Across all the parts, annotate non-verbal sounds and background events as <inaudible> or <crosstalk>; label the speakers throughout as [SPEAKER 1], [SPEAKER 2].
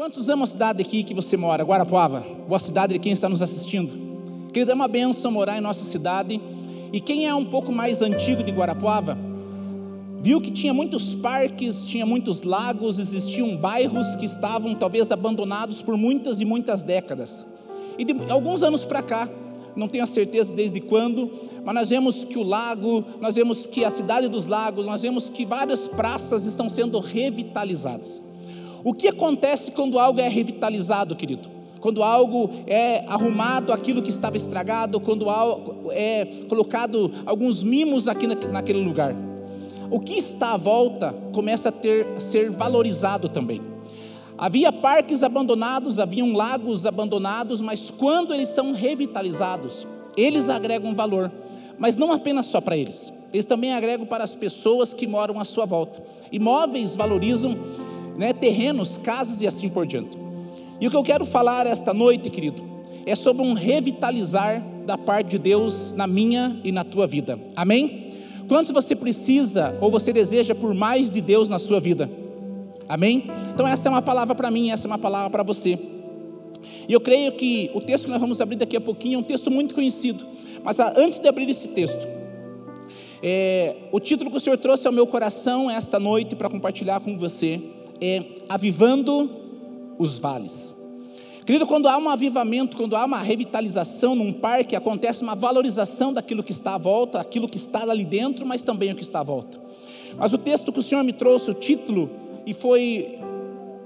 [SPEAKER 1] Quantos amam a cidade aqui que você mora, Guarapuava? Boa cidade de quem está nos assistindo. Querido, é uma benção morar em nossa cidade. E quem é um pouco mais antigo de Guarapuava, viu que tinha muitos parques, tinha muitos lagos, existiam bairros que estavam talvez abandonados por muitas e muitas décadas. E de alguns anos para cá, não tenho a certeza desde quando, mas nós vemos que o lago, nós vemos que a cidade dos lagos, nós vemos que várias praças estão sendo revitalizadas. O que acontece quando algo é revitalizado, querido? Quando algo é arrumado, aquilo que estava estragado, quando algo é colocado alguns mimos aqui naquele lugar. O que está à volta começa a, ter, a ser valorizado também. Havia parques abandonados, haviam lagos abandonados, mas quando eles são revitalizados, eles agregam valor, mas não apenas só para eles, eles também agregam para as pessoas que moram à sua volta. Imóveis valorizam né, terrenos, casas e assim por diante. E o que eu quero falar esta noite, querido, é sobre um revitalizar da parte de Deus na minha e na tua vida. Amém? Quantos você precisa ou você deseja por mais de Deus na sua vida? Amém? Então, essa é uma palavra para mim, essa é uma palavra para você. E eu creio que o texto que nós vamos abrir daqui a pouquinho é um texto muito conhecido. Mas ah, antes de abrir esse texto, é, o título que o Senhor trouxe ao meu coração esta noite para compartilhar com você é Avivando os Vales. Querido, quando há um avivamento, quando há uma revitalização num parque, acontece uma valorização daquilo que está à volta, aquilo que está ali dentro, mas também o que está à volta. Mas o texto que o Senhor me trouxe, o título, e foi,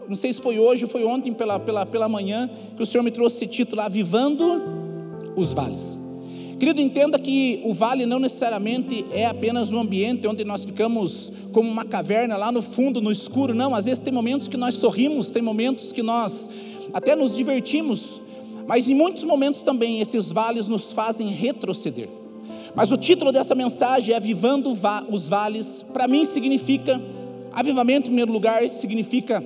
[SPEAKER 1] não sei se foi hoje ou foi ontem pela, pela, pela manhã, que o Senhor me trouxe esse título, Avivando os Vales. Querido, entenda que o vale não necessariamente é apenas um ambiente onde nós ficamos como uma caverna lá no fundo, no escuro. Não, às vezes tem momentos que nós sorrimos, tem momentos que nós até nos divertimos, mas em muitos momentos também esses vales nos fazem retroceder. Mas o título dessa mensagem é Avivando os Vales, para mim significa Avivamento, em primeiro lugar, significa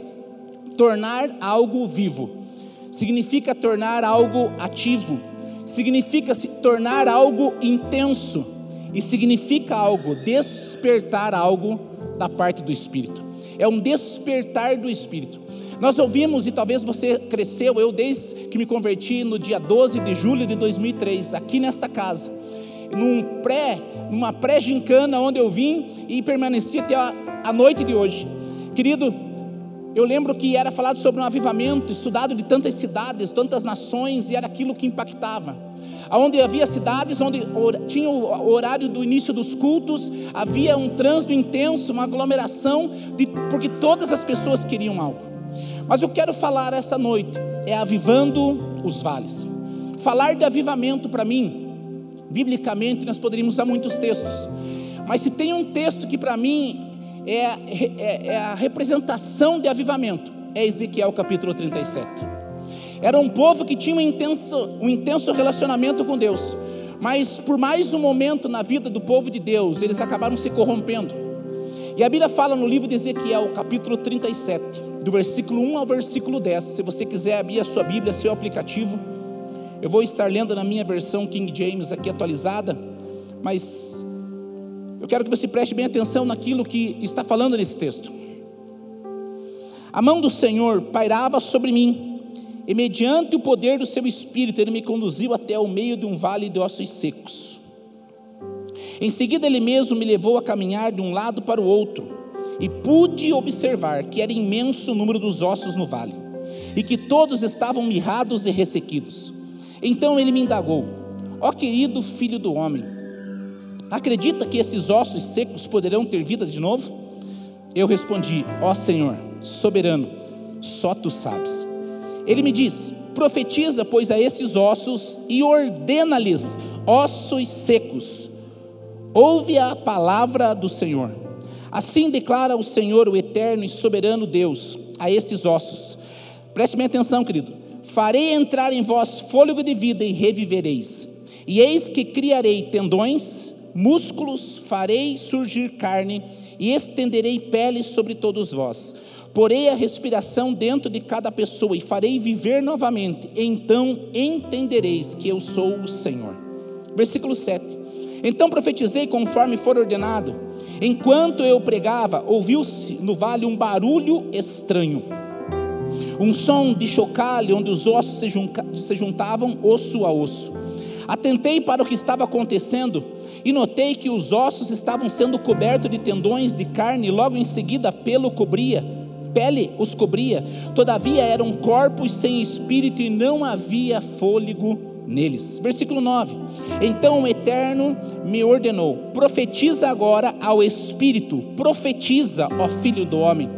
[SPEAKER 1] tornar algo vivo, significa tornar algo ativo, significa se tornar algo intenso e significa algo, despertar algo da parte do Espírito. É um despertar do Espírito. Nós ouvimos, e talvez você cresceu, eu desde que me converti no dia 12 de julho de 2003, aqui nesta casa, num pré, numa pré-gincana onde eu vim e permaneci até a, a noite de hoje. Querido, eu lembro que era falado sobre um avivamento, estudado de tantas cidades, tantas nações, e era aquilo que impactava. Onde havia cidades, onde tinha o horário do início dos cultos, havia um trânsito intenso, uma aglomeração, de, porque todas as pessoas queriam algo. Mas eu quero falar essa noite é avivando os vales. Falar de avivamento para mim Biblicamente, nós poderíamos usar muitos textos, mas se tem um texto que para mim é, é, é, a representação de avivamento, é Ezequiel capítulo 37. Era um povo que tinha um intenso, um intenso relacionamento com Deus, mas por mais um momento na vida do povo de Deus, eles acabaram se corrompendo. E a Bíblia fala no livro de Ezequiel, capítulo 37, do versículo 1 ao versículo 10. Se você quiser abrir a sua Bíblia, seu aplicativo, eu vou estar lendo na minha versão King James aqui atualizada, mas eu quero que você preste bem atenção naquilo que está falando nesse texto. A mão do Senhor pairava sobre mim, e mediante o poder do seu espírito, ele me conduziu até o meio de um vale de ossos secos. Em seguida, ele mesmo me levou a caminhar de um lado para o outro, e pude observar que era imenso o número dos ossos no vale, e que todos estavam mirrados e ressequidos. Então ele me indagou: Ó querido filho do homem, acredita que esses ossos secos poderão ter vida de novo? Eu respondi: Ó Senhor, soberano, só tu sabes. Ele me disse: Profetiza, pois, a esses ossos e ordena-lhes, ossos secos, ouve a palavra do Senhor. Assim declara o Senhor, o eterno e soberano Deus, a esses ossos. Preste bem atenção, querido farei entrar em vós fôlego de vida e revivereis. E eis que criarei tendões, músculos, farei surgir carne e estenderei peles sobre todos vós. Porei a respiração dentro de cada pessoa e farei viver novamente. Então entendereis que eu sou o Senhor. Versículo 7. Então profetizei conforme for ordenado. Enquanto eu pregava, ouviu-se no vale um barulho estranho um som de chocalho onde os ossos se juntavam osso a osso. Atentei para o que estava acontecendo e notei que os ossos estavam sendo cobertos de tendões de carne, e logo em seguida pelo cobria, pele os cobria. Todavia eram corpos sem espírito e não havia fôlego neles. Versículo 9. Então o Eterno me ordenou: profetiza agora ao Espírito, profetiza, ó Filho do Homem,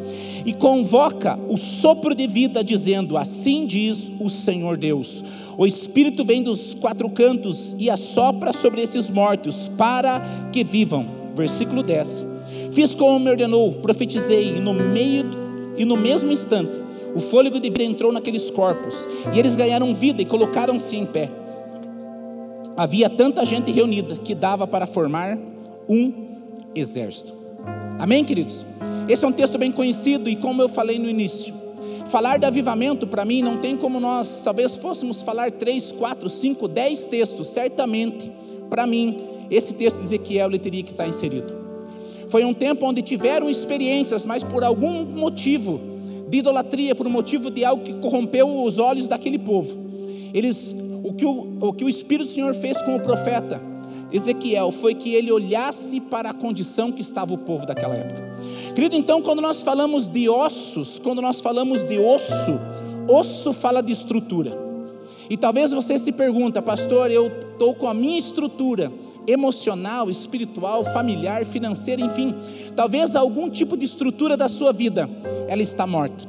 [SPEAKER 1] e convoca o sopro de vida, dizendo: Assim diz o Senhor Deus. O Espírito vem dos quatro cantos e assopra sobre esses mortos, para que vivam. Versículo 10. Fiz como me ordenou, profetizei, e no meio e no mesmo instante o fôlego de vida entrou naqueles corpos, e eles ganharam vida e colocaram-se em pé. Havia tanta gente reunida que dava para formar um exército. Amém, queridos? Esse é um texto bem conhecido, e como eu falei no início, falar de avivamento para mim não tem como nós, talvez fôssemos falar três, quatro, cinco, dez textos, certamente, para mim, esse texto de Ezequiel ele teria que estar inserido. Foi um tempo onde tiveram experiências, mas por algum motivo de idolatria, por um motivo de algo que corrompeu os olhos daquele povo, eles o que o, o que o Espírito do Senhor fez com o profeta Ezequiel foi que ele olhasse para a condição que estava o povo daquela época. Querido, então, quando nós falamos de ossos, quando nós falamos de osso, osso fala de estrutura. E talvez você se pergunta, pastor, eu estou com a minha estrutura emocional, espiritual, familiar, financeira, enfim, talvez algum tipo de estrutura da sua vida, ela está morta,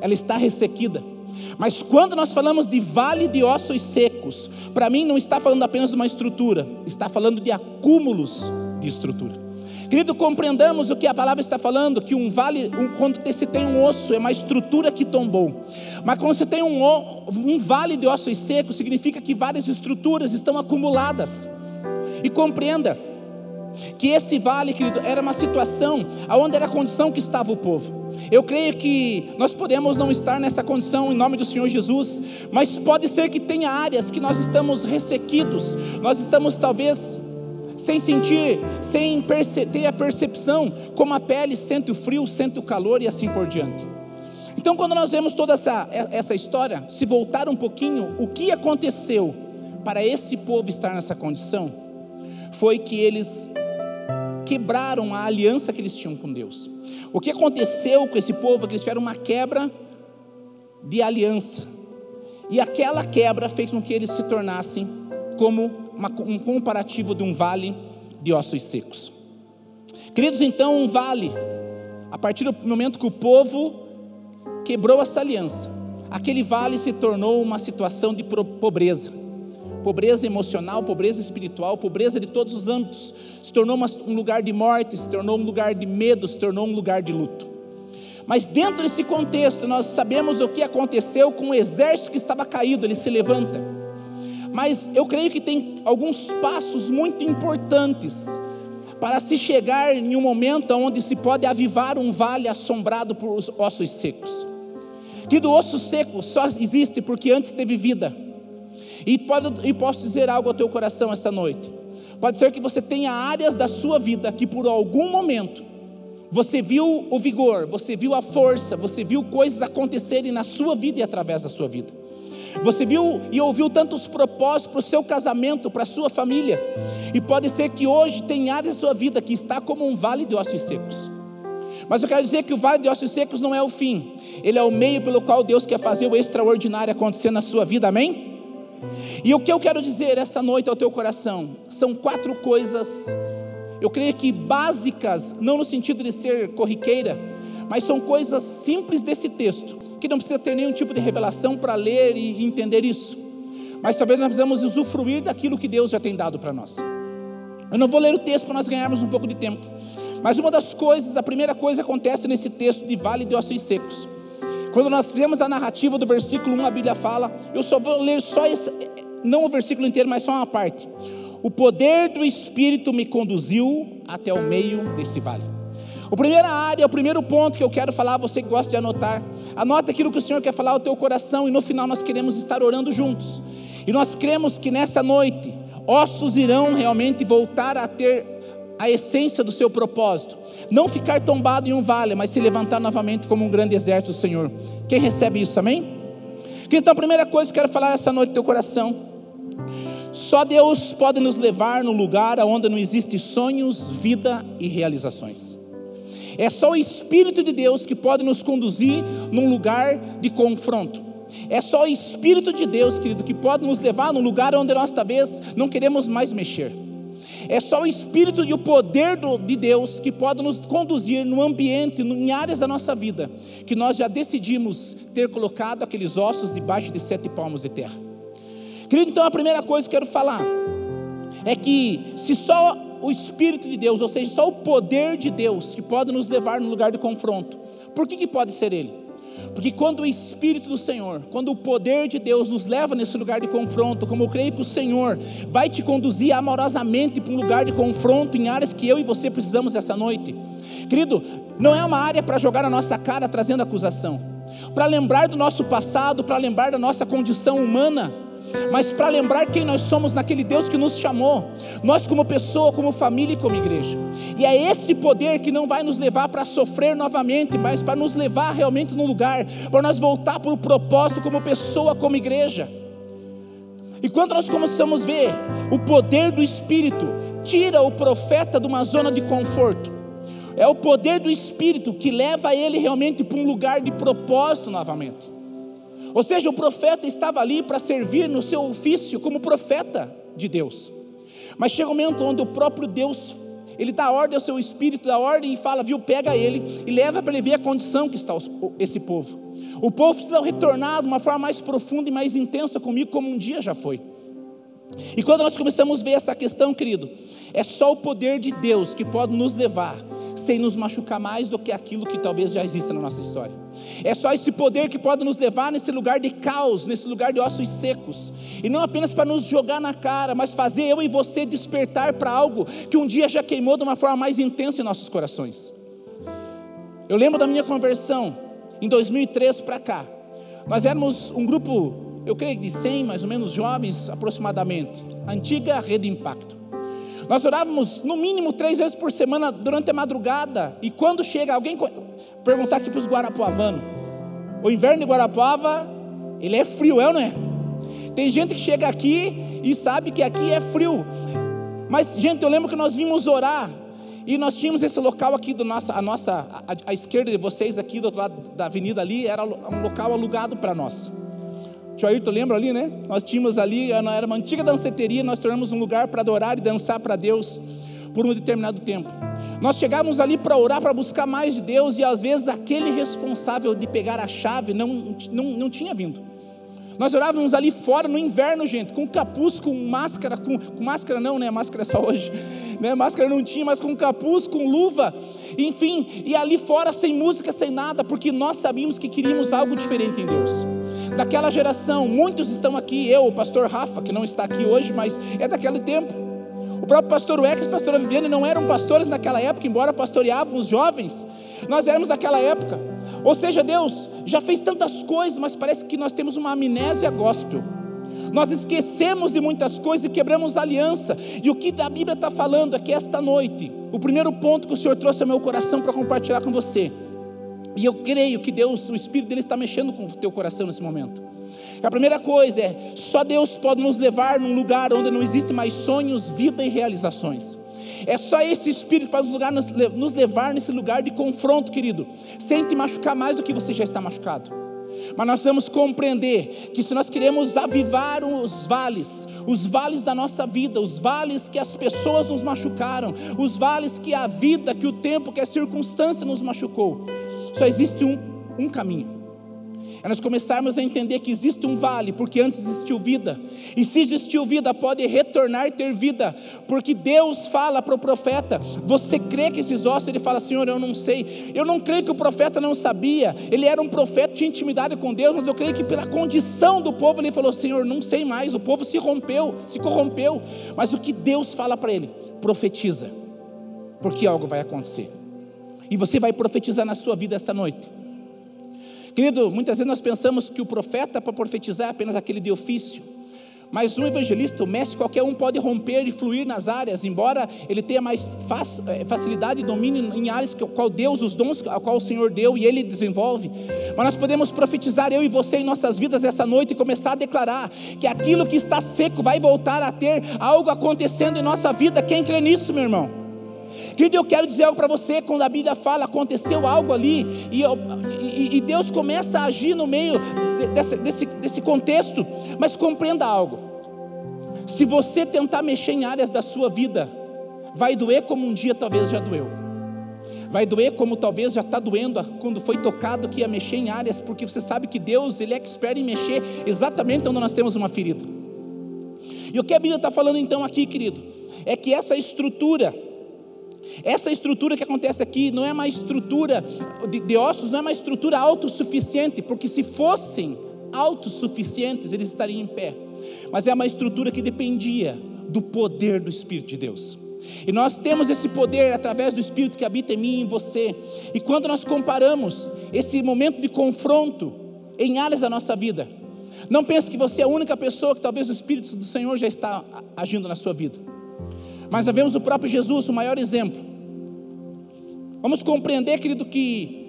[SPEAKER 1] ela está ressequida mas quando nós falamos de vale de ossos secos, para mim não está falando apenas de uma estrutura, está falando de acúmulos de estrutura. Querido, compreendamos o que a palavra está falando, que um vale, um, quando se tem um osso, é uma estrutura que tombou. Mas quando você tem um, um vale de ossos secos, significa que várias estruturas estão acumuladas. E compreenda, que esse vale, querido, era uma situação aonde era a condição que estava o povo. Eu creio que nós podemos não estar nessa condição em nome do Senhor Jesus, mas pode ser que tenha áreas que nós estamos ressequidos, nós estamos talvez sem sentir, sem ter a percepção, como a pele sente o frio, sente o calor e assim por diante. Então, quando nós vemos toda essa, essa história, se voltar um pouquinho, o que aconteceu para esse povo estar nessa condição, foi que eles quebraram a aliança que eles tinham com Deus. O que aconteceu com esse povo é que eles tiveram uma quebra de aliança. E aquela quebra fez com que eles se tornassem como uma, um comparativo de um vale de ossos secos. Queridos, então, um vale, a partir do momento que o povo quebrou essa aliança, aquele vale se tornou uma situação de pobreza pobreza emocional, pobreza espiritual, pobreza de todos os âmbitos. Se tornou um lugar de morte, se tornou um lugar de medo, se tornou um lugar de luto. Mas dentro desse contexto, nós sabemos o que aconteceu com o exército que estava caído, ele se levanta. Mas eu creio que tem alguns passos muito importantes para se chegar em um momento onde se pode avivar um vale assombrado por ossos secos. Que do osso seco só existe porque antes teve vida. E, pode, e posso dizer algo ao teu coração essa noite. Pode ser que você tenha áreas da sua vida que por algum momento você viu o vigor, você viu a força, você viu coisas acontecerem na sua vida e através da sua vida. Você viu e ouviu tantos propósitos para o seu casamento, para a sua família. E pode ser que hoje tem áreas da sua vida que está como um vale de ossos secos. Mas eu quero dizer que o vale de ossos secos não é o fim, ele é o meio pelo qual Deus quer fazer o extraordinário acontecer na sua vida, amém? E o que eu quero dizer essa noite ao teu coração são quatro coisas, eu creio que básicas, não no sentido de ser corriqueira, mas são coisas simples desse texto, que não precisa ter nenhum tipo de revelação para ler e entender isso, mas talvez nós precisamos usufruir daquilo que Deus já tem dado para nós. Eu não vou ler o texto para nós ganharmos um pouco de tempo, mas uma das coisas, a primeira coisa acontece nesse texto de vale de ossos secos. Quando nós vemos a narrativa do versículo 1, a Bíblia fala, eu só vou ler só esse, não o versículo inteiro, mas só uma parte. O poder do Espírito me conduziu até o meio desse vale. A primeira área, o primeiro ponto que eu quero falar, você que gosta de anotar, anota aquilo que o Senhor quer falar ao teu coração e no final nós queremos estar orando juntos. E nós cremos que nessa noite ossos irão realmente voltar a ter a essência do seu propósito. Não ficar tombado em um vale, mas se levantar novamente como um grande exército do Senhor. Quem recebe isso, amém? Então, a primeira coisa que eu quero falar essa noite no teu coração. Só Deus pode nos levar no lugar onde não existe sonhos, vida e realizações. É só o Espírito de Deus que pode nos conduzir num lugar de confronto. É só o Espírito de Deus, querido, que pode nos levar num lugar onde nós talvez não queremos mais mexer. É só o Espírito e o poder do, de Deus que pode nos conduzir no ambiente, em áreas da nossa vida, que nós já decidimos ter colocado aqueles ossos debaixo de sete palmos de terra. Querido, então a primeira coisa que eu quero falar é que se só o Espírito de Deus, ou seja, só o poder de Deus que pode nos levar no lugar de confronto, por que, que pode ser Ele? Porque quando o Espírito do Senhor, quando o poder de Deus nos leva nesse lugar de confronto, como eu creio que o Senhor vai te conduzir amorosamente para um lugar de confronto em áreas que eu e você precisamos essa noite. Querido, não é uma área para jogar na nossa cara trazendo acusação, para lembrar do nosso passado, para lembrar da nossa condição humana mas para lembrar quem nós somos naquele Deus que nos chamou, nós como pessoa, como família e como igreja. E é esse poder que não vai nos levar para sofrer novamente, mas para nos levar realmente no lugar, para nós voltar para o propósito como pessoa, como igreja. E quando nós começamos a ver o poder do Espírito, tira o profeta de uma zona de conforto. É o poder do Espírito que leva ele realmente para um lugar de propósito novamente. Ou seja, o profeta estava ali para servir no seu ofício como profeta de Deus. Mas chega um momento onde o próprio Deus, ele dá ordem ao seu espírito, dá ordem e fala, viu, pega ele e leva para ele ver a condição que está esse povo. O povo precisa retornar de uma forma mais profunda e mais intensa comigo, como um dia já foi. E quando nós começamos a ver essa questão, querido, é só o poder de Deus que pode nos levar sem nos machucar mais do que aquilo que talvez já exista na nossa história. É só esse poder que pode nos levar nesse lugar de caos, nesse lugar de ossos secos, e não apenas para nos jogar na cara, mas fazer eu e você despertar para algo que um dia já queimou de uma forma mais intensa em nossos corações. Eu lembro da minha conversão em 2003 para cá. Nós éramos um grupo, eu creio de 100 mais ou menos jovens aproximadamente, antiga Rede Impacto. Nós orávamos no mínimo três vezes por semana durante a madrugada. E quando chega alguém perguntar aqui para os guarapuavanos, o inverno de Guarapuava, ele é frio, é ou não é? Tem gente que chega aqui e sabe que aqui é frio. Mas, gente, eu lembro que nós vimos orar e nós tínhamos esse local aqui do nossa, a nossa, a, a esquerda de vocês aqui do outro lado da avenida ali era um local alugado para nós. Tio Ayrton lembra ali, né? Nós tínhamos ali, era uma antiga danceteria, nós tornamos um lugar para adorar e dançar para Deus por um determinado tempo. Nós chegávamos ali para orar, para buscar mais de Deus, e às vezes aquele responsável de pegar a chave não, não, não tinha vindo. Nós orávamos ali fora no inverno, gente, com capuz, com máscara, com, com máscara não, né? Máscara é só hoje, <laughs> né? Máscara não tinha, mas com capuz, com luva, enfim, e ali fora sem música, sem nada, porque nós sabíamos que queríamos algo diferente em Deus daquela geração. Muitos estão aqui, eu, o pastor Rafa, que não está aqui hoje, mas é daquele tempo. O próprio pastor a pastora Viviane não eram pastores naquela época, embora pastoreavam os jovens. Nós éramos daquela época. Ou seja, Deus já fez tantas coisas, mas parece que nós temos uma amnésia gospel. Nós esquecemos de muitas coisas e quebramos aliança. E o que a Bíblia está falando é que esta noite, o primeiro ponto que o Senhor trouxe ao meu coração para compartilhar com você, e eu creio que Deus, o Espírito dele está mexendo com o teu coração nesse momento. A primeira coisa é: só Deus pode nos levar num lugar onde não existe mais sonhos, vida e realizações. É só esse Espírito para nos levar nesse lugar de confronto, querido, sem te machucar mais do que você já está machucado. Mas nós vamos compreender que se nós queremos avivar os vales, os vales da nossa vida, os vales que as pessoas nos machucaram, os vales que a vida, que o tempo, que a circunstância nos machucou, só existe um, um caminho. É nós começarmos a entender que existe um vale, porque antes existiu vida. E se existiu vida, pode retornar ter vida. Porque Deus fala para o profeta: Você crê que esses ossos? Ele fala: Senhor, eu não sei. Eu não creio que o profeta não sabia. Ele era um profeta, tinha intimidade com Deus, mas eu creio que pela condição do povo, ele falou: Senhor, não sei mais. O povo se rompeu, se corrompeu. Mas o que Deus fala para ele? Profetiza, porque algo vai acontecer. E você vai profetizar na sua vida esta noite. Querido, muitas vezes nós pensamos que o profeta para profetizar é apenas aquele de ofício. Mas um evangelista, o mestre, qualquer um pode romper e fluir nas áreas, embora ele tenha mais eh, facilidade e domínio em áreas que qual Deus, os dons a qual o Senhor deu e ele desenvolve. Mas nós podemos profetizar eu e você em nossas vidas essa noite e começar a declarar que aquilo que está seco vai voltar a ter algo acontecendo em nossa vida. Quem crê nisso, meu irmão? Querido, eu quero dizer algo para você, quando a Bíblia fala, aconteceu algo ali, e, e, e Deus começa a agir no meio desse, desse, desse contexto, mas compreenda algo: se você tentar mexer em áreas da sua vida, vai doer como um dia talvez já doeu, vai doer como talvez já está doendo quando foi tocado que ia mexer em áreas, porque você sabe que Deus, Ele é expert em mexer exatamente onde nós temos uma ferida. E o que a Bíblia está falando então aqui, querido, é que essa estrutura, essa estrutura que acontece aqui não é uma estrutura de, de ossos, não é uma estrutura autossuficiente, porque se fossem autossuficientes, eles estariam em pé. Mas é uma estrutura que dependia do poder do Espírito de Deus. E nós temos esse poder através do Espírito que habita em mim e em você. E quando nós comparamos esse momento de confronto em áreas da nossa vida, não pense que você é a única pessoa que talvez o Espírito do Senhor já está agindo na sua vida. Mas nós vemos o próprio Jesus, o maior exemplo. Vamos compreender, querido, que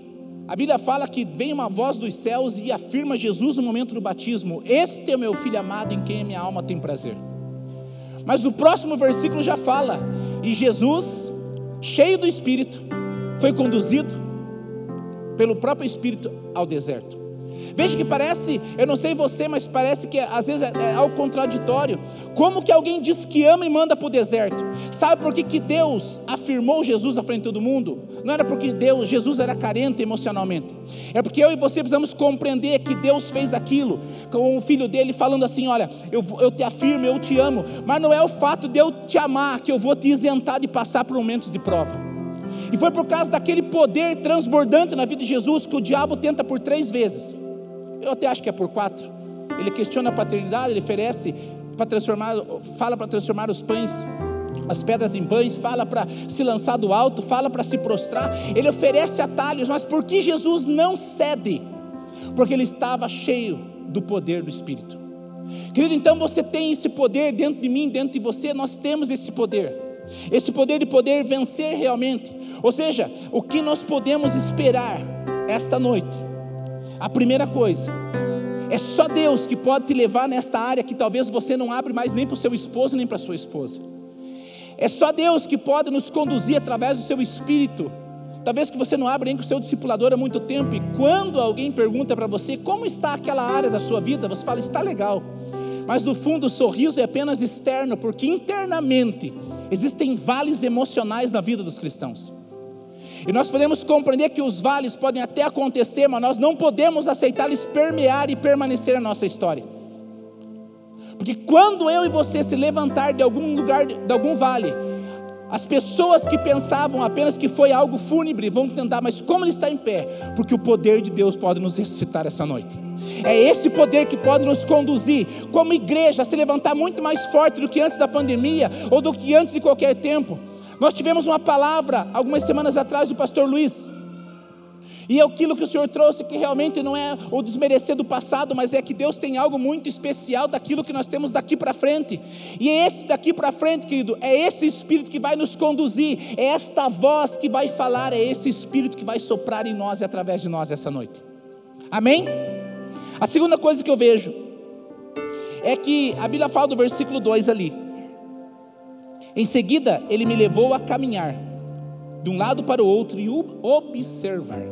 [SPEAKER 1] a Bíblia fala que vem uma voz dos céus e afirma Jesus no momento do batismo: Este é o meu filho amado em quem minha alma tem prazer. Mas o próximo versículo já fala: E Jesus, cheio do Espírito, foi conduzido pelo próprio Espírito ao deserto. Veja que parece, eu não sei você, mas parece que às vezes é, é algo contraditório. Como que alguém diz que ama e manda para o deserto? Sabe por que, que Deus afirmou Jesus à frente de todo mundo? Não era porque Deus, Jesus era carente emocionalmente. É porque eu e você precisamos compreender que Deus fez aquilo com o filho dele, falando assim: Olha, eu, eu te afirmo, eu te amo, mas não é o fato de eu te amar que eu vou te isentar de passar por momentos de prova. E foi por causa daquele poder transbordante na vida de Jesus que o diabo tenta por três vezes eu até acho que é por quatro. Ele questiona a paternidade, ele oferece para transformar, fala para transformar os pães, as pedras em pães, fala para se lançar do alto, fala para se prostrar. Ele oferece atalhos, mas por que Jesus não cede? Porque ele estava cheio do poder do Espírito. Querido, então você tem esse poder dentro de mim, dentro de você, nós temos esse poder. Esse poder de poder vencer realmente. Ou seja, o que nós podemos esperar esta noite a primeira coisa, é só Deus que pode te levar nesta área que talvez você não abre mais nem para o seu esposo nem para a sua esposa. É só Deus que pode nos conduzir através do seu espírito. Talvez que você não abre nem com o seu discipulador há muito tempo, e quando alguém pergunta para você como está aquela área da sua vida, você fala, está legal. Mas no fundo o sorriso é apenas externo, porque internamente existem vales emocionais na vida dos cristãos. E nós podemos compreender que os vales podem até acontecer, mas nós não podemos aceitar eles permear e permanecer na nossa história. Porque quando eu e você se levantar de algum lugar, de algum vale, as pessoas que pensavam apenas que foi algo fúnebre vão tentar, mas como ele está em pé? Porque o poder de Deus pode nos ressuscitar essa noite. É esse poder que pode nos conduzir, como igreja, a se levantar muito mais forte do que antes da pandemia ou do que antes de qualquer tempo. Nós tivemos uma palavra algumas semanas atrás do pastor Luiz. E é aquilo que o Senhor trouxe, que realmente não é o desmerecer do passado, mas é que Deus tem algo muito especial daquilo que nós temos daqui para frente. E é esse daqui para frente, querido, é esse Espírito que vai nos conduzir, é esta voz que vai falar, é esse Espírito que vai soprar em nós e através de nós essa noite. Amém? A segunda coisa que eu vejo é que a Bíblia fala do versículo 2 ali. Em seguida, ele me levou a caminhar de um lado para o outro e observar.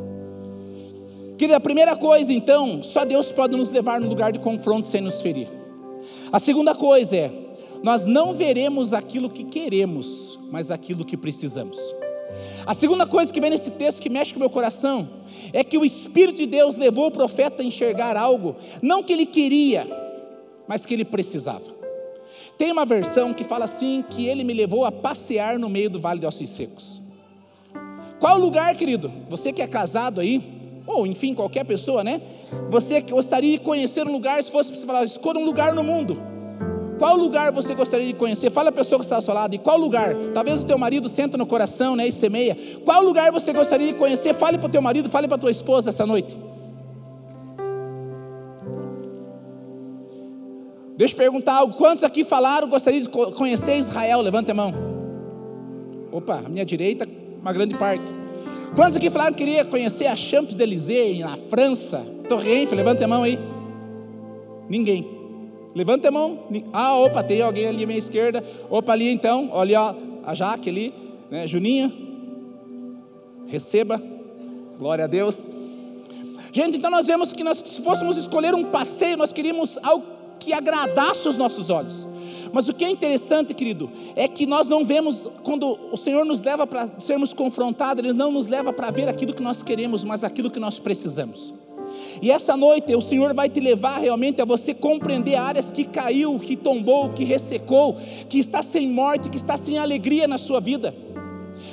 [SPEAKER 1] Querida, a primeira coisa, então, só Deus pode nos levar no lugar de confronto sem nos ferir. A segunda coisa é, nós não veremos aquilo que queremos, mas aquilo que precisamos. A segunda coisa que vem nesse texto que mexe com o meu coração é que o Espírito de Deus levou o profeta a enxergar algo, não que ele queria, mas que ele precisava. Tem uma versão que fala assim: que ele me levou a passear no meio do vale de ossos secos. Qual lugar, querido? Você que é casado aí, ou enfim, qualquer pessoa, né? Você gostaria de conhecer um lugar, se fosse você falar, escolha um lugar no mundo. Qual lugar você gostaria de conhecer? Fala a pessoa que está ao seu lado. E qual lugar? Talvez o teu marido senta no coração, né? E semeia. Qual lugar você gostaria de conhecer? Fale para o teu marido, fale para a tua esposa essa noite. Deixa eu perguntar algo. Quantos aqui falaram gostaria de conhecer Israel? Levanta a mão. Opa, à minha direita, uma grande parte. Quantos aqui falaram que queria conhecer a Champs-Élysées na França? Torre Eiffel, levanta a mão aí. Ninguém. Levanta a mão. Ah, opa, tem alguém ali à minha esquerda. Opa, ali então. Olha ó, a Jaque ali, né? Juninha. Receba. Glória a Deus. Gente, então nós vemos que nós, se fôssemos escolher um passeio, nós queríamos algo que agradasse os nossos olhos. Mas o que é interessante, querido, é que nós não vemos, quando o Senhor nos leva para sermos confrontados, Ele não nos leva para ver aquilo que nós queremos, mas aquilo que nós precisamos. E essa noite o Senhor vai te levar realmente a você compreender áreas que caiu, que tombou, que ressecou, que está sem morte, que está sem alegria na sua vida.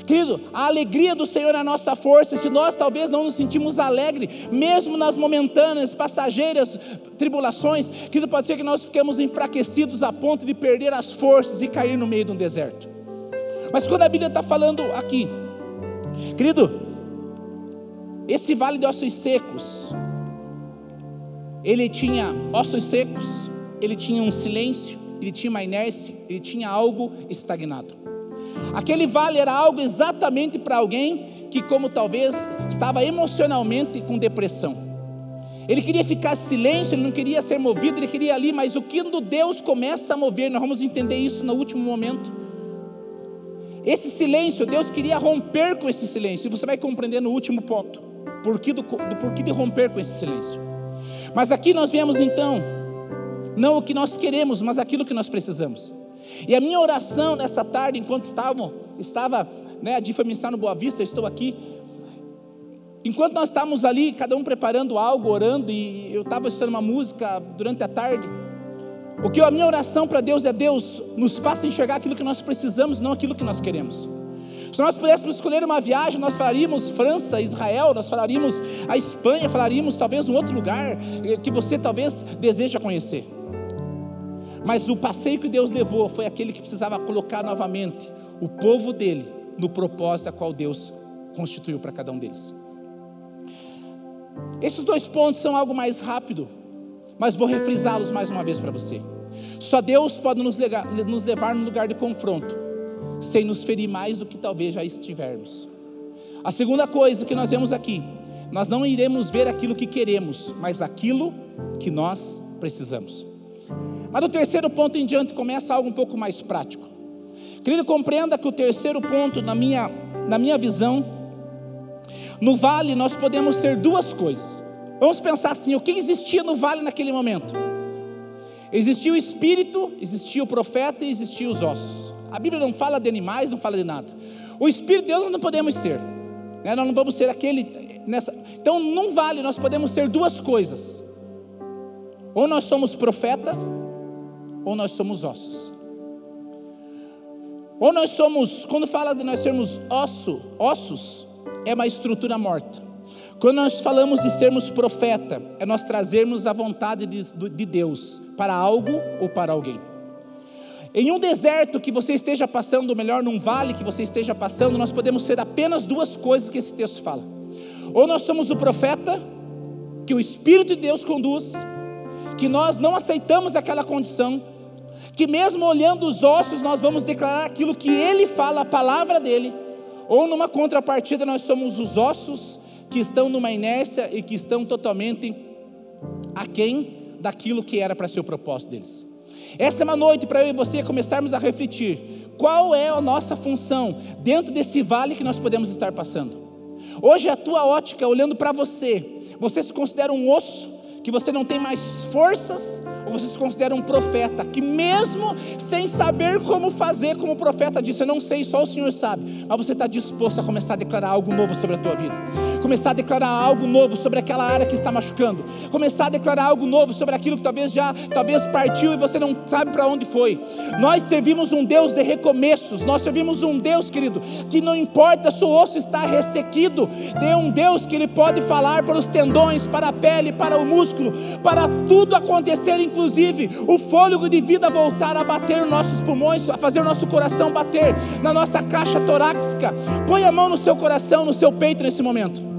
[SPEAKER 1] Querido, a alegria do Senhor é a nossa força. Se nós talvez não nos sentimos alegres, mesmo nas momentâneas, passageiras tribulações, querido, pode ser que nós fiquemos enfraquecidos a ponto de perder as forças e cair no meio de um deserto. Mas quando a Bíblia está falando aqui, querido, esse vale de ossos secos, ele tinha ossos secos, ele tinha um silêncio, ele tinha uma inércia, ele tinha algo estagnado. Aquele vale era algo exatamente para alguém que, como talvez, estava emocionalmente com depressão. Ele queria ficar silêncio, ele não queria ser movido, ele queria ali, mas o que Deus começa a mover, nós vamos entender isso no último momento. Esse silêncio, Deus queria romper com esse silêncio, e você vai compreender no último ponto, porquê do, do porquê de romper com esse silêncio. Mas aqui nós vemos então, não o que nós queremos, mas aquilo que nós precisamos. E a minha oração nessa tarde, enquanto estavam, estava, né, a Difa me está no Boa Vista, estou aqui. Enquanto nós estávamos ali, cada um preparando algo, orando, e eu estava estudando uma música durante a tarde. O que a minha oração para Deus é: Deus, nos faça enxergar aquilo que nós precisamos, não aquilo que nós queremos. Se nós pudéssemos escolher uma viagem, nós falaríamos França, Israel, nós falaríamos a Espanha, falaríamos talvez um outro lugar que você talvez deseja conhecer. Mas o passeio que Deus levou foi aquele que precisava colocar novamente o povo dele no propósito a qual Deus constituiu para cada um deles. Esses dois pontos são algo mais rápido, mas vou refrisá-los mais uma vez para você. Só Deus pode nos, legar, nos levar no lugar de confronto, sem nos ferir mais do que talvez já estivermos. A segunda coisa que nós vemos aqui, nós não iremos ver aquilo que queremos, mas aquilo que nós precisamos. Mas do terceiro ponto em diante começa algo um pouco mais prático. Querido, compreenda que o terceiro ponto, na minha, na minha visão, no vale nós podemos ser duas coisas. Vamos pensar assim: o que existia no vale naquele momento? Existia o espírito, existia o profeta e existia os ossos. A Bíblia não fala de animais, não fala de nada. O espírito de Deus nós não podemos ser. Né? Nós não vamos ser aquele nessa. Então, num vale nós podemos ser duas coisas. Ou nós somos profeta, ou nós somos ossos. Ou nós somos, quando fala de nós sermos osso, ossos, é uma estrutura morta. Quando nós falamos de sermos profeta, é nós trazermos a vontade de, de Deus para algo ou para alguém. Em um deserto que você esteja passando, ou melhor, num vale que você esteja passando, nós podemos ser apenas duas coisas que esse texto fala. Ou nós somos o profeta, que o Espírito de Deus conduz, que nós não aceitamos aquela condição, que mesmo olhando os ossos, nós vamos declarar aquilo que ele fala, a palavra dele, ou numa contrapartida, nós somos os ossos que estão numa inércia e que estão totalmente aquém daquilo que era para ser o propósito deles. Essa é uma noite para eu e você começarmos a refletir qual é a nossa função dentro desse vale que nós podemos estar passando. Hoje a tua ótica, olhando para você, você se considera um osso que você não tem mais forças, ou você se considera um profeta que, mesmo sem saber como fazer, como o profeta disse, eu não sei, só o Senhor sabe, mas você está disposto a começar a declarar algo novo sobre a tua vida, começar a declarar algo novo sobre aquela área que está machucando, começar a declarar algo novo sobre aquilo que talvez já talvez partiu e você não sabe para onde foi. Nós servimos um Deus de recomeços, nós servimos um Deus, querido, que não importa se o osso está ressequido, tem um Deus que ele pode falar para os tendões, para a pele, para o músculo, para tudo acontecer inclusive o fôlego de vida voltar a bater nos nossos pulmões, a fazer nosso coração bater na nossa caixa torácica. Põe a mão no seu coração, no seu peito nesse momento.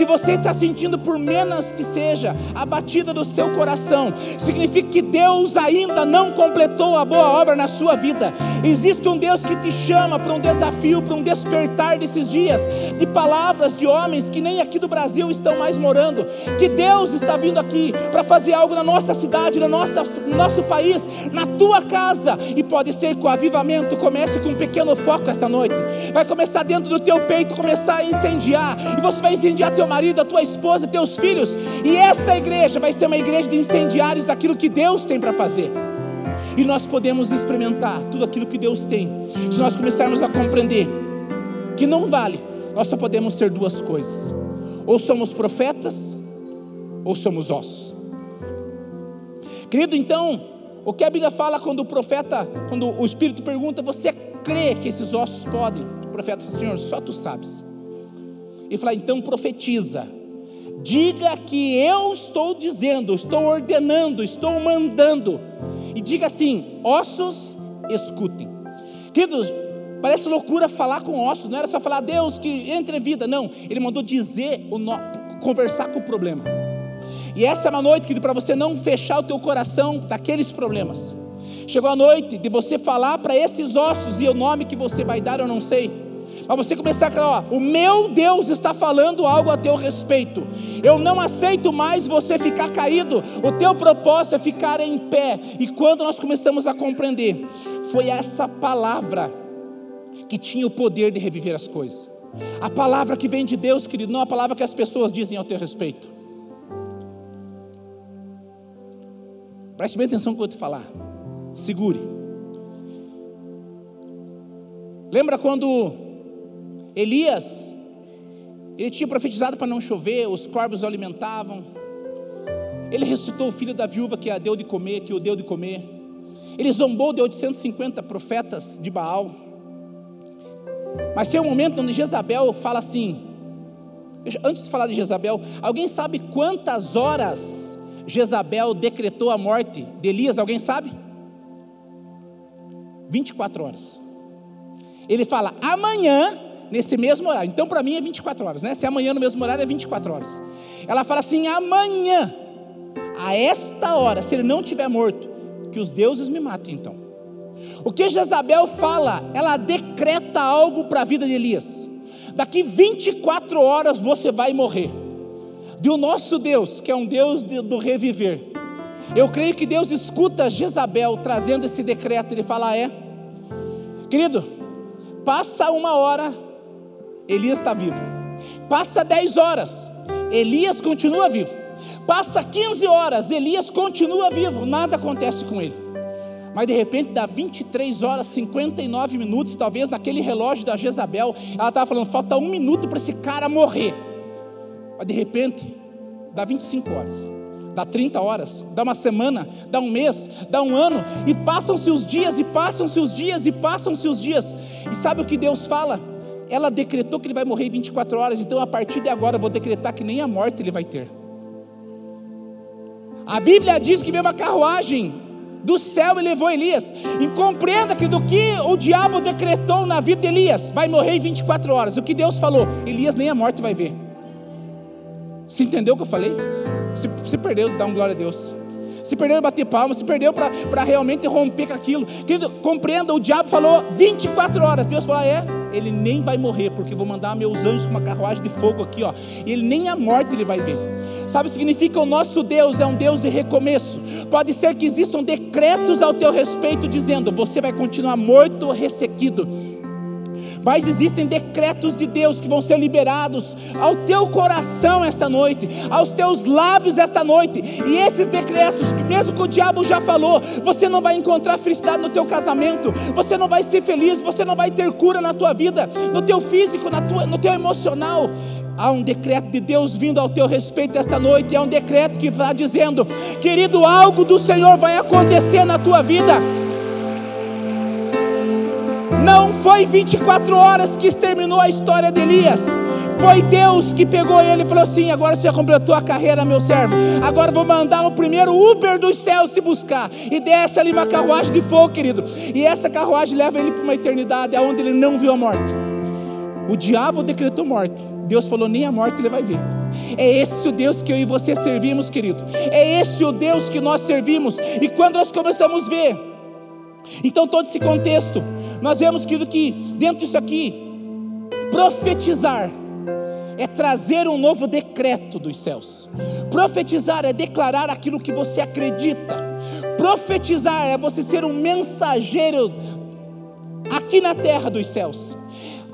[SPEAKER 1] Se você está sentindo por menos que seja a batida do seu coração, significa que Deus ainda não completou a boa obra na sua vida. Existe um Deus que te chama para um desafio, para um despertar desses dias, de palavras de homens que nem aqui do Brasil estão mais morando. Que Deus está vindo aqui para fazer algo na nossa cidade, no nosso, no nosso país, na tua casa. E pode ser que o avivamento comece com um pequeno foco esta noite. Vai começar dentro do teu peito, começar a incendiar. E você vai incendiar teu marido, a tua esposa, teus filhos. E essa igreja vai ser uma igreja de incendiários daquilo que Deus tem para fazer. E nós podemos experimentar tudo aquilo que Deus tem. Se nós começarmos a compreender que não vale, nós só podemos ser duas coisas: ou somos profetas, ou somos ossos. Querido, então, o que a Bíblia fala quando o profeta, quando o Espírito pergunta, você crê que esses ossos podem? O profeta fala, Senhor, só tu sabes. E fala, então profetiza. Diga que eu estou dizendo, estou ordenando, estou mandando. E diga assim: ossos, escutem. Queridos, parece loucura falar com ossos, não era só falar Deus que entre vida, não. Ele mandou dizer, conversar com o problema. E essa é uma noite que para você não fechar o teu coração daqueles problemas. Chegou a noite de você falar para esses ossos e o nome que você vai dar eu não sei. Mas você começar a falar, ó, o meu Deus está falando algo a teu respeito. Eu não aceito mais você ficar caído. O teu propósito é ficar em pé. E quando nós começamos a compreender, foi essa palavra que tinha o poder de reviver as coisas. A palavra que vem de Deus, querido, não a palavra que as pessoas dizem ao teu respeito. Preste bem atenção que eu te falar. Segure. Lembra quando Elias, ele tinha profetizado para não chover, os corvos o alimentavam. Ele ressuscitou o filho da viúva que a deu de comer, que o deu de comer. Ele zombou de 850 profetas de Baal. Mas tem um momento onde Jezabel fala assim. Antes de falar de Jezabel, alguém sabe quantas horas Jezabel decretou a morte de Elias, alguém sabe? 24 horas. Ele fala, amanhã, nesse mesmo horário. Então, para mim é 24 horas, né? Se é amanhã no mesmo horário, é 24 horas. Ela fala assim: amanhã, a esta hora, se ele não tiver morto, que os deuses me matem então. O que Jezabel fala, ela decreta algo para a vida de Elias. Daqui 24 horas você vai morrer do nosso Deus, que é um Deus de, do reviver. Eu creio que Deus escuta Jezabel trazendo esse decreto. Ele fala: É, querido, passa uma hora, Elias está vivo. Passa dez horas, Elias continua vivo. Passa 15 horas, Elias continua vivo, nada acontece com ele. Mas de repente dá 23 horas, 59 minutos, talvez naquele relógio da Jezabel, ela estava falando: falta um minuto para esse cara morrer. Mas de repente, dá 25 horas, dá 30 horas, dá uma semana, dá um mês, dá um ano, e passam-se os dias, e passam-se os dias, e passam-se os dias. E sabe o que Deus fala? Ela decretou que ele vai morrer em 24 horas, então a partir de agora eu vou decretar que nem a morte ele vai ter. A Bíblia diz que veio uma carruagem do céu e levou Elias. E compreenda que do que o diabo decretou na vida de Elias, vai morrer em 24 horas. O que Deus falou, Elias nem a morte vai ver. Você entendeu o que eu falei? Se, se perdeu, dá um glória a Deus. Se perdeu bater palmas, se perdeu para realmente romper com aquilo. Querido, compreenda, o diabo falou 24 horas. Deus falou: ah, é, ele nem vai morrer, porque vou mandar meus anjos com uma carruagem de fogo aqui, ó. E ele nem a morte ele vai ver. Sabe o que significa? O nosso Deus é um Deus de recomeço. Pode ser que existam decretos ao teu respeito dizendo: você vai continuar morto ressequido mas existem decretos de Deus que vão ser liberados ao teu coração esta noite, aos teus lábios esta noite, e esses decretos, mesmo que o diabo já falou, você não vai encontrar felicidade no teu casamento, você não vai ser feliz, você não vai ter cura na tua vida, no teu físico, na tua, no teu emocional. Há um decreto de Deus vindo ao teu respeito esta noite, é um decreto que está dizendo, querido, algo do Senhor vai acontecer na tua vida. Não foi 24 horas que exterminou a história de Elias. Foi Deus que pegou ele e falou assim: agora você já completou a carreira, meu servo. Agora vou mandar o primeiro Uber dos céus te buscar. E desce ali uma carruagem de fogo, querido. E essa carruagem leva ele para uma eternidade, aonde ele não viu a morte. O diabo decretou morte. Deus falou: nem a morte ele vai ver. É esse o Deus que eu e você servimos, querido. É esse o Deus que nós servimos. E quando nós começamos a ver, então todo esse contexto, nós vemos, querido, que dentro disso aqui, profetizar é trazer um novo decreto dos céus. Profetizar é declarar aquilo que você acredita. Profetizar é você ser um mensageiro aqui na terra dos céus.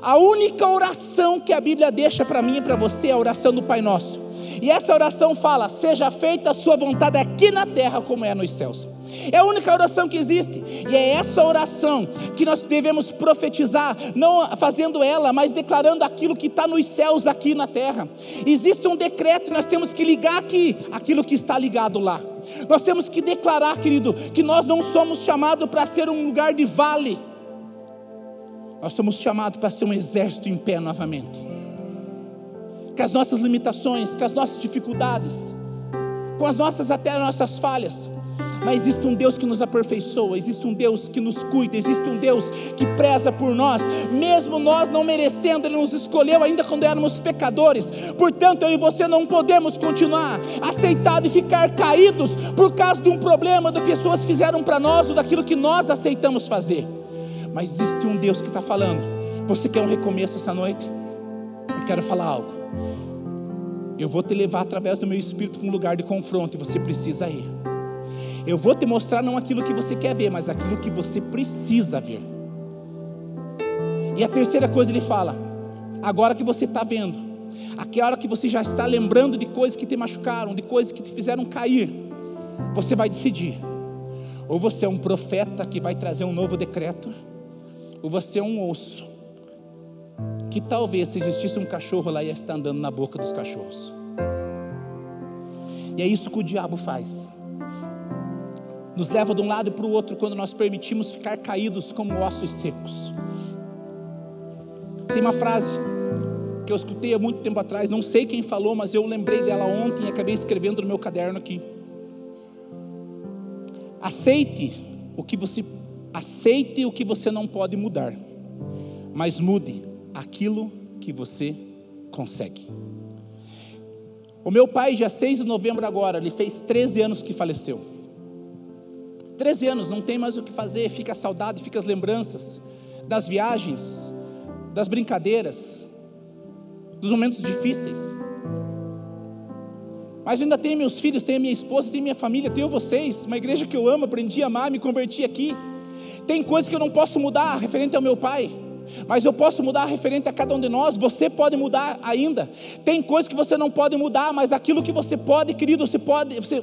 [SPEAKER 1] A única oração que a Bíblia deixa para mim e para você é a oração do Pai Nosso. E essa oração fala: Seja feita a sua vontade aqui na terra como é nos céus. É a única oração que existe. E é essa oração que nós devemos profetizar, não fazendo ela, mas declarando aquilo que está nos céus aqui na terra. Existe um decreto, nós temos que ligar aqui aquilo que está ligado lá. Nós temos que declarar, querido, que nós não somos chamados para ser um lugar de vale. Nós somos chamados para ser um exército em pé novamente. Com as nossas limitações, com as nossas dificuldades, com as nossas até as nossas falhas mas existe um Deus que nos aperfeiçoa, existe um Deus que nos cuida, existe um Deus que preza por nós, mesmo nós não merecendo, Ele nos escolheu ainda quando éramos pecadores. Portanto, eu e você não podemos continuar aceitados e ficar caídos por causa de um problema do que pessoas fizeram para nós ou daquilo que nós aceitamos fazer. Mas existe um Deus que está falando. Você quer um recomeço essa noite? Eu quero falar algo. Eu vou te levar através do meu espírito para um lugar de confronto e você precisa ir. Eu vou te mostrar não aquilo que você quer ver, mas aquilo que você precisa ver. E a terceira coisa ele fala: agora que você está vendo, aquela hora que você já está lembrando de coisas que te machucaram, de coisas que te fizeram cair, você vai decidir. Ou você é um profeta que vai trazer um novo decreto, ou você é um osso que talvez se existisse um cachorro lá ia estar andando na boca dos cachorros. E é isso que o diabo faz nos leva de um lado para o outro quando nós permitimos ficar caídos como ossos secos. Tem uma frase que eu escutei há muito tempo atrás, não sei quem falou, mas eu lembrei dela ontem e acabei escrevendo no meu caderno aqui. Aceite o que você aceite o que você não pode mudar, mas mude aquilo que você consegue. O meu pai, dia 6 de novembro agora, ele fez 13 anos que faleceu. 13 anos, não tem mais o que fazer, fica a saudade, fica as lembranças das viagens, das brincadeiras, dos momentos difíceis. Mas eu ainda tenho meus filhos, tenho minha esposa, tenho minha família, tenho vocês, uma igreja que eu amo, aprendi a amar, me converti aqui. Tem coisas que eu não posso mudar referente ao meu pai, mas eu posso mudar referente a cada um de nós, você pode mudar ainda. Tem coisas que você não pode mudar, mas aquilo que você pode, querido, você pode, você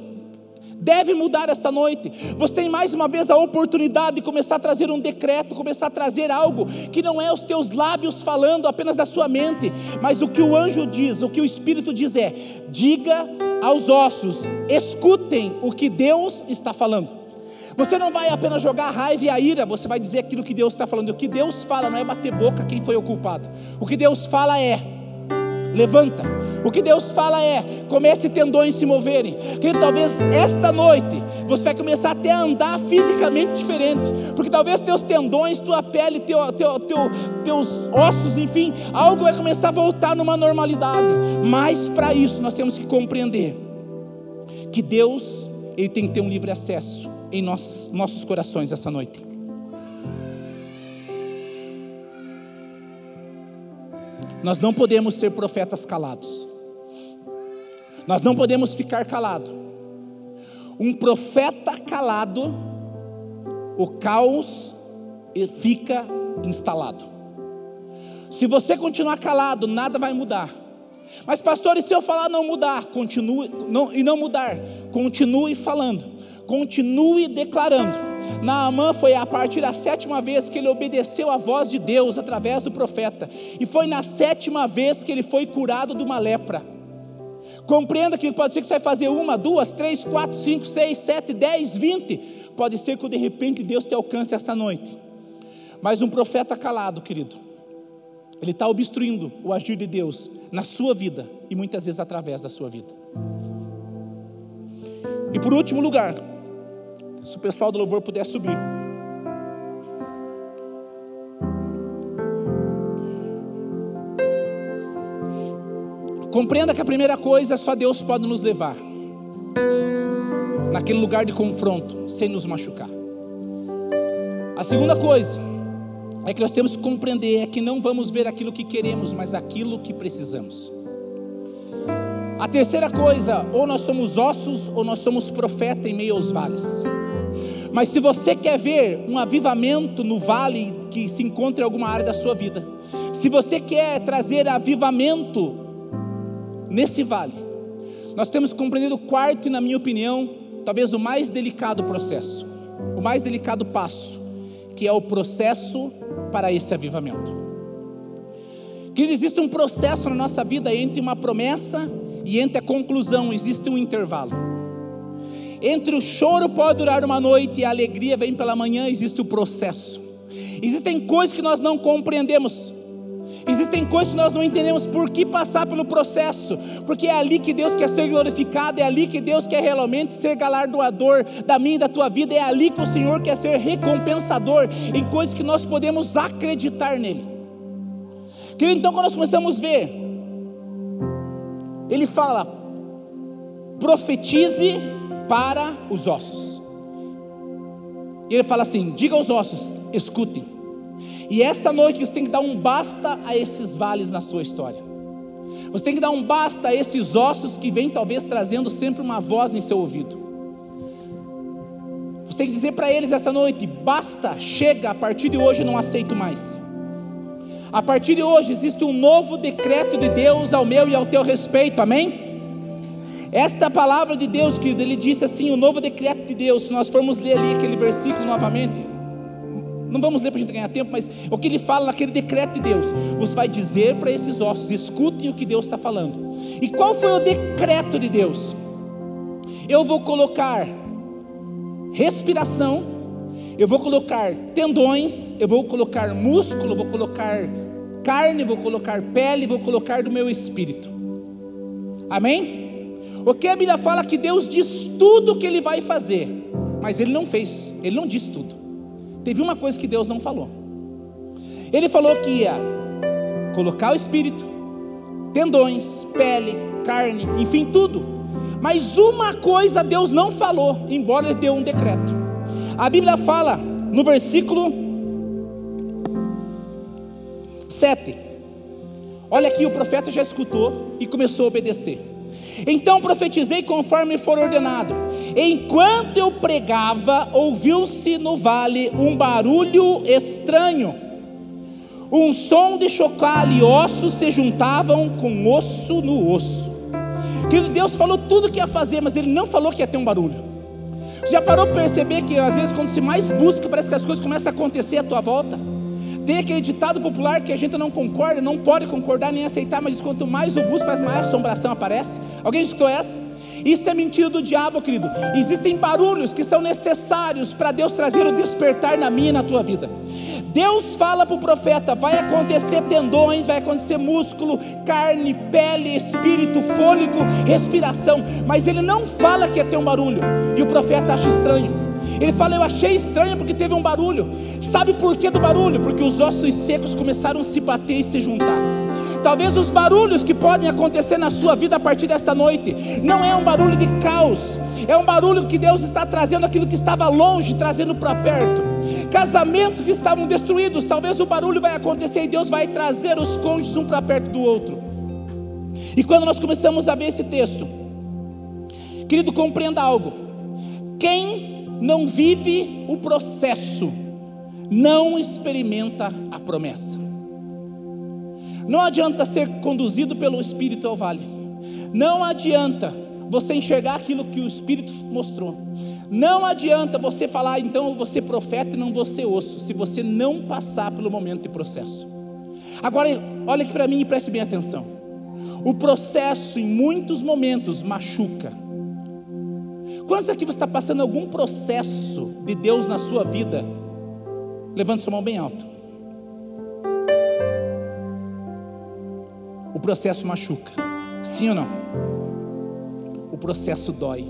[SPEAKER 1] deve mudar esta noite. Você tem mais uma vez a oportunidade de começar a trazer um decreto, começar a trazer algo que não é os teus lábios falando apenas da sua mente, mas o que o anjo diz, o que o Espírito diz é: diga aos ossos, escutem o que Deus está falando. Você não vai apenas jogar a raiva e a ira, você vai dizer aquilo que Deus está falando. O que Deus fala não é bater boca quem foi o culpado. O que Deus fala é: levanta. O que Deus fala é: comece tendões se moverem. Que talvez esta noite você vai começar até a andar fisicamente diferente, porque talvez teus tendões, tua pele, teu, teu, teu, teus ossos, enfim, algo vai começar a voltar numa normalidade. Mas para isso nós temos que compreender que Deus ele tem que ter um livre acesso em nossos, nossos corações essa noite. Nós não podemos ser profetas calados. Nós não podemos ficar calado. Um profeta calado, o caos fica instalado. Se você continuar calado, nada vai mudar. Mas pastor, e se eu falar não mudar, continue não, e não mudar, continue falando, continue declarando. Naamã foi a partir da sétima vez que ele obedeceu à voz de Deus através do profeta, e foi na sétima vez que ele foi curado de uma lepra. Compreenda que pode ser que você vai fazer uma, duas, três, quatro, cinco, seis, sete, dez, vinte. Pode ser que de repente Deus te alcance essa noite. Mas um profeta calado, querido, ele está obstruindo o agir de Deus na sua vida e muitas vezes através da sua vida. E por último lugar, se o pessoal do louvor puder subir. Compreenda que a primeira coisa só Deus pode nos levar naquele lugar de confronto, sem nos machucar. A segunda coisa é que nós temos que compreender é que não vamos ver aquilo que queremos, mas aquilo que precisamos. A terceira coisa, ou nós somos ossos ou nós somos profeta em meio aos vales. Mas se você quer ver um avivamento no vale que se encontra em alguma área da sua vida, se você quer trazer avivamento nesse vale, nós temos compreendido o quarto e, na minha opinião, talvez o mais delicado processo, o mais delicado passo, que é o processo para esse avivamento. Que existe um processo na nossa vida entre uma promessa e entre a conclusão, existe um intervalo. Entre o choro pode durar uma noite e a alegria vem pela manhã, existe o processo. Existem coisas que nós não compreendemos. Existem coisas que nós não entendemos por que passar pelo processo, porque é ali que Deus quer ser glorificado, é ali que Deus quer realmente ser galardoador da minha e da tua vida, é ali que o Senhor quer ser recompensador em coisas que nós podemos acreditar nele. Querido, então quando nós começamos a ver, ele fala: profetize para os ossos. E ele fala assim: diga aos ossos, escutem. E essa noite você tem que dar um basta a esses vales na sua história. Você tem que dar um basta a esses ossos que vêm talvez trazendo sempre uma voz em seu ouvido. Você tem que dizer para eles essa noite: basta, chega, a partir de hoje eu não aceito mais. A partir de hoje existe um novo decreto de Deus ao meu e ao teu respeito, amém? Esta palavra de Deus, que ele disse assim: o novo decreto de Deus, se nós formos ler ali aquele versículo novamente, não vamos ler para a gente ganhar tempo, mas o que ele fala naquele decreto de Deus, você vai dizer para esses ossos: escutem o que Deus está falando. E qual foi o decreto de Deus? Eu vou colocar respiração, eu vou colocar tendões, eu vou colocar músculo, vou colocar carne, vou colocar pele, vou colocar do meu espírito. Amém? O que a Bíblia fala que Deus diz tudo o que Ele vai fazer, mas Ele não fez, Ele não diz tudo. Teve uma coisa que Deus não falou. Ele falou que ia colocar o espírito, tendões, pele, carne, enfim, tudo. Mas uma coisa Deus não falou, embora ele deu um decreto. A Bíblia fala no versículo 7. Olha aqui, o profeta já escutou e começou a obedecer. Então profetizei conforme for ordenado. Enquanto eu pregava, ouviu-se no vale um barulho estranho. Um som de chocalho e ossos se juntavam com osso no osso. Querido, Deus falou tudo que ia fazer, mas Ele não falou que ia ter um barulho. Você já parou para perceber que às vezes quando se mais busca, parece que as coisas começam a acontecer à tua volta? Tem aquele ditado popular que a gente não concorda, não pode concordar nem aceitar, mas quanto mais o busca, mais assombração aparece. Alguém escutou essa? Isso é mentira do diabo, querido. Existem barulhos que são necessários para Deus trazer o despertar na minha e na tua vida. Deus fala para o profeta: vai acontecer tendões, vai acontecer músculo, carne, pele, espírito, fôlego, respiração, mas ele não fala que ia ter um barulho, e o profeta acha estranho. Ele fala: Eu achei estranho porque teve um barulho. Sabe por que do barulho? Porque os ossos secos começaram a se bater e se juntar. Talvez os barulhos que podem acontecer na sua vida a partir desta noite não é um barulho de caos, é um barulho que Deus está trazendo aquilo que estava longe, trazendo para perto. Casamentos que estavam destruídos, talvez o barulho vai acontecer e Deus vai trazer os cônjuges um para perto do outro. E quando nós começamos a ver esse texto, querido, compreenda algo. Quem não vive o processo, não experimenta a promessa. Não adianta ser conduzido pelo Espírito ao vale. Não adianta você enxergar aquilo que o Espírito mostrou. Não adianta você falar, então eu vou ser profeta e não vou ser osso, se você não passar pelo momento de processo. Agora, olha aqui para mim e preste bem atenção. O processo, em muitos momentos, machuca Quantos aqui você está passando algum processo de Deus na sua vida? Levante sua mão bem alto. O processo machuca, sim ou não? O processo dói.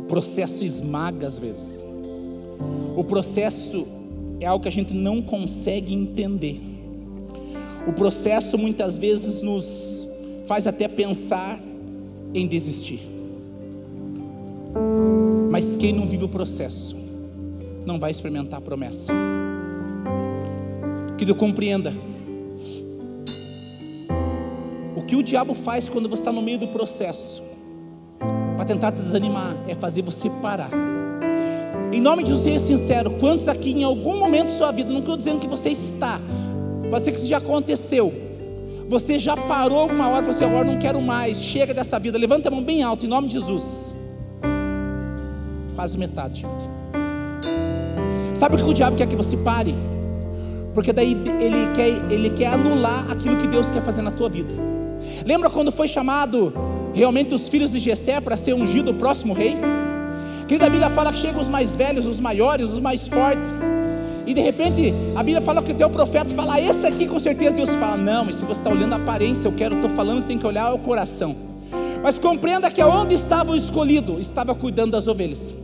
[SPEAKER 1] O processo esmaga às vezes. O processo é algo que a gente não consegue entender. O processo muitas vezes nos faz até pensar em desistir. Mas quem não vive o processo, não vai experimentar a promessa. Que Deus compreenda. O que o diabo faz quando você está no meio do processo, para tentar te desanimar, é fazer você parar. Em nome de Jesus, seja sincero. Quantos aqui em algum momento da sua vida, não estou dizendo que você está, pode ser que isso já aconteceu. Você já parou alguma hora, você agora não quero mais, chega dessa vida. Levanta a mão bem alto, em nome de Jesus. Quase metade, gente. Sabe o que o diabo quer que você pare? Porque daí ele quer, ele quer anular aquilo que Deus quer fazer na tua vida. Lembra quando foi chamado realmente os filhos de Jessé para ser ungido o próximo rei? Querida, a Bíblia fala que chegam os mais velhos, os maiores, os mais fortes. E de repente a Bíblia fala que o teu profeta fala, esse aqui com certeza Deus fala, não, mas se você está olhando a aparência, eu quero, estou falando que tem que olhar o coração. Mas compreenda que aonde estava o escolhido, estava cuidando das ovelhas.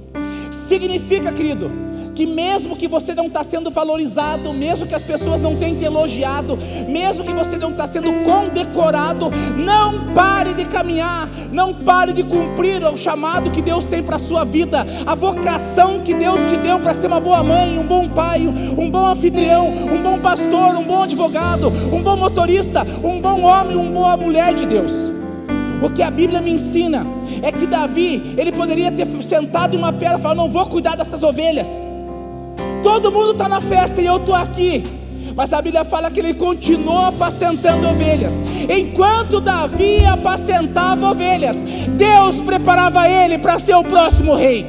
[SPEAKER 1] Significa, querido, que mesmo que você não está sendo valorizado, mesmo que as pessoas não tenham te elogiado, mesmo que você não está sendo condecorado, não pare de caminhar, não pare de cumprir o chamado que Deus tem para a sua vida, a vocação que Deus te deu para ser uma boa mãe, um bom pai, um bom anfitrião, um bom pastor, um bom advogado, um bom motorista, um bom homem, uma boa mulher de Deus. O que a Bíblia me ensina é que Davi, ele poderia ter sentado em uma pedra e falado: Não vou cuidar dessas ovelhas. Todo mundo está na festa e eu estou aqui. Mas a Bíblia fala que ele continuou apacentando ovelhas. Enquanto Davi apacentava ovelhas, Deus preparava ele para ser o próximo rei.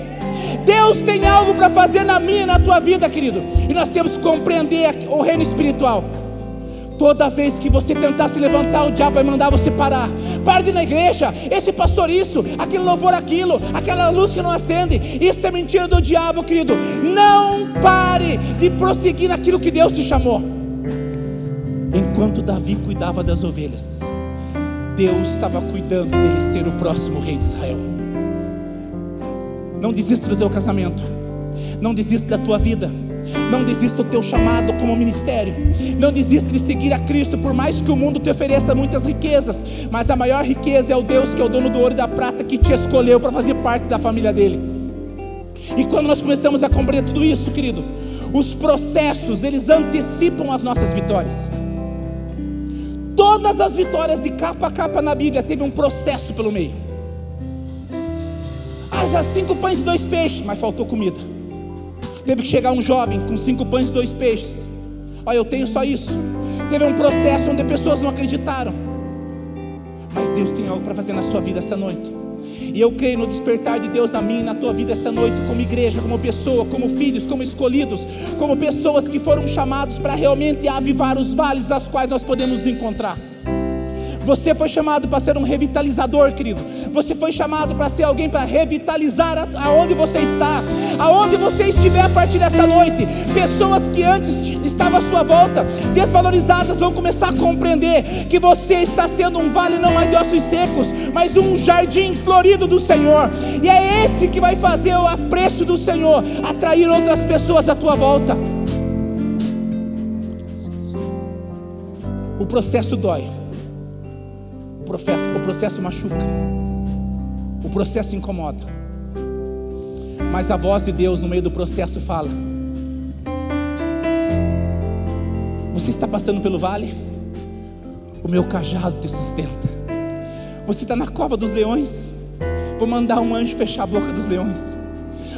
[SPEAKER 1] Deus tem algo para fazer na minha e na tua vida, querido. E nós temos que compreender o reino espiritual. Toda vez que você tentar se levantar, o diabo vai mandar você parar. Pare de ir na igreja, esse pastor isso, aquele louvor aquilo, aquela luz que não acende. Isso é mentira do diabo, querido. Não pare de prosseguir naquilo que Deus te chamou. Enquanto Davi cuidava das ovelhas, Deus estava cuidando dele ser o próximo rei de Israel. Não desista do teu casamento, não desista da tua vida não desista do teu chamado como ministério. Não desista de seguir a Cristo, por mais que o mundo te ofereça muitas riquezas. Mas a maior riqueza é o Deus que é o dono do ouro e da prata, que te escolheu para fazer parte da família dele. E quando nós começamos a compreender tudo isso, querido, os processos, eles antecipam as nossas vitórias. Todas as vitórias de capa a capa na Bíblia teve um processo pelo meio. Haja cinco pães e dois peixes, mas faltou comida. Teve que chegar um jovem com cinco pães e dois peixes. Olha, eu tenho só isso. Teve um processo onde pessoas não acreditaram. Mas Deus tem algo para fazer na sua vida essa noite. E eu creio no despertar de Deus na minha e na tua vida esta noite, como igreja, como pessoa, como filhos, como escolhidos, como pessoas que foram chamados para realmente avivar os vales aos quais nós podemos encontrar. Você foi chamado para ser um revitalizador, querido. Você foi chamado para ser alguém para revitalizar aonde você está, aonde você estiver a partir desta noite. Pessoas que antes estavam à sua volta, desvalorizadas, vão começar a compreender que você está sendo um vale não mais de ossos secos, mas um jardim florido do Senhor. E é esse que vai fazer o apreço do Senhor atrair outras pessoas à tua volta. O processo dói processo, o processo machuca, o processo incomoda, mas a voz de Deus no meio do processo fala: Você está passando pelo vale? O meu cajado te sustenta. Você está na cova dos leões? Vou mandar um anjo fechar a boca dos leões.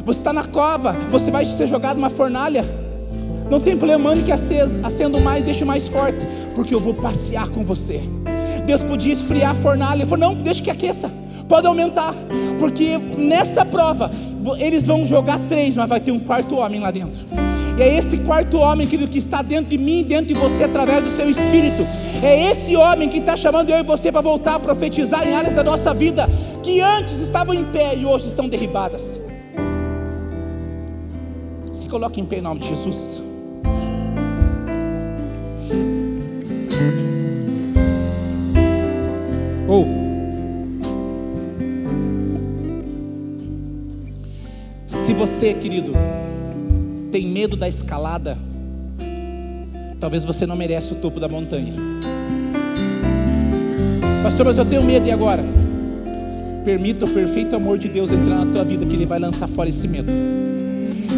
[SPEAKER 1] Você está na cova, você vai ser jogado numa fornalha. Não tem problema, mande que acenda mais, deixe mais forte, porque eu vou passear com você. Deus podia esfriar a fornalha. Ele falou: não, deixa que aqueça, pode aumentar, porque nessa prova eles vão jogar três, mas vai ter um quarto homem lá dentro. E é esse quarto homem, querido, que está dentro de mim, dentro de você, através do seu espírito. É esse homem que está chamando eu e você para voltar a profetizar em áreas da nossa vida que antes estavam em pé e hoje estão derribadas. Se coloque em pé em nome de Jesus. Se você, querido, tem medo da escalada, talvez você não merece o topo da montanha. Pastor, mas eu tenho medo e agora? Permita o perfeito amor de Deus entrar na tua vida, que Ele vai lançar fora esse medo.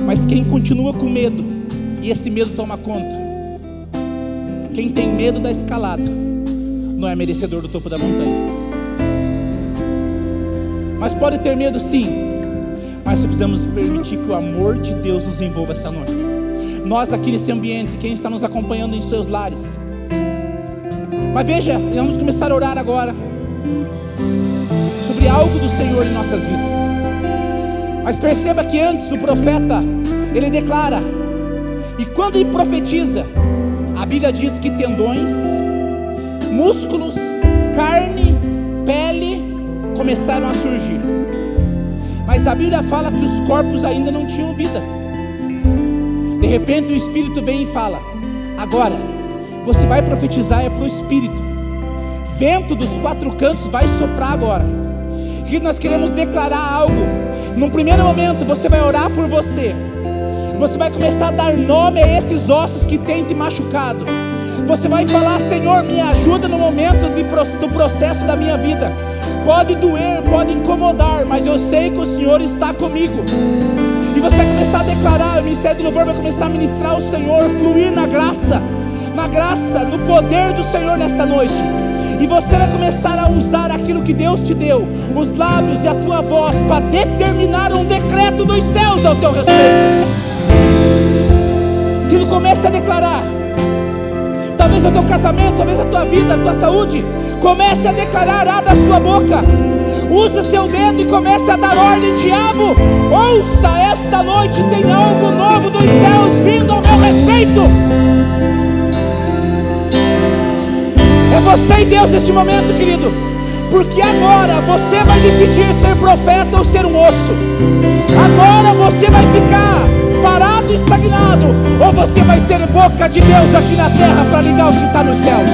[SPEAKER 1] Mas quem continua com medo e esse medo toma conta, quem tem medo da escalada, não é merecedor do topo da montanha. Mas pode ter medo sim, mas precisamos permitir que o amor de Deus nos envolva essa noite. Nós aqui nesse ambiente, quem está nos acompanhando em seus lares. Mas veja, vamos começar a orar agora sobre algo do Senhor em nossas vidas. Mas perceba que antes o profeta, ele declara, e quando ele profetiza, a Bíblia diz que tendões, músculos, carne, pele começaram a surgir. Mas a Bíblia fala que os corpos ainda não tinham vida. De repente o Espírito vem e fala: Agora, você vai profetizar é para o Espírito. Vento dos quatro cantos vai soprar agora. Que nós queremos declarar algo. Num primeiro momento, você vai orar por você. Você vai começar a dar nome a esses ossos que têm te machucado. Você vai falar, Senhor, me ajuda no momento de, do processo da minha vida. Pode doer, pode incomodar, mas eu sei que o Senhor está comigo. E você vai começar a declarar, o ministério do louvor vai começar a ministrar o Senhor, fluir na graça, na graça, no poder do Senhor nesta noite. E você vai começar a usar aquilo que Deus te deu, os lábios e a tua voz, para determinar um decreto dos céus ao teu respeito. Que ele comece a declarar. Talvez o teu casamento, talvez a tua vida, a tua saúde. Comece a declarar, abra a sua boca. Use o seu dedo e comece a dar ordem, diabo. Ouça, esta noite tem algo novo dos céus vindo ao meu respeito. É você e Deus neste momento, querido. Porque agora você vai decidir ser profeta ou ser um osso. Agora você vai ficar parado, estagnado, ou você vai ser boca de Deus aqui na terra para ligar o que está nos céus.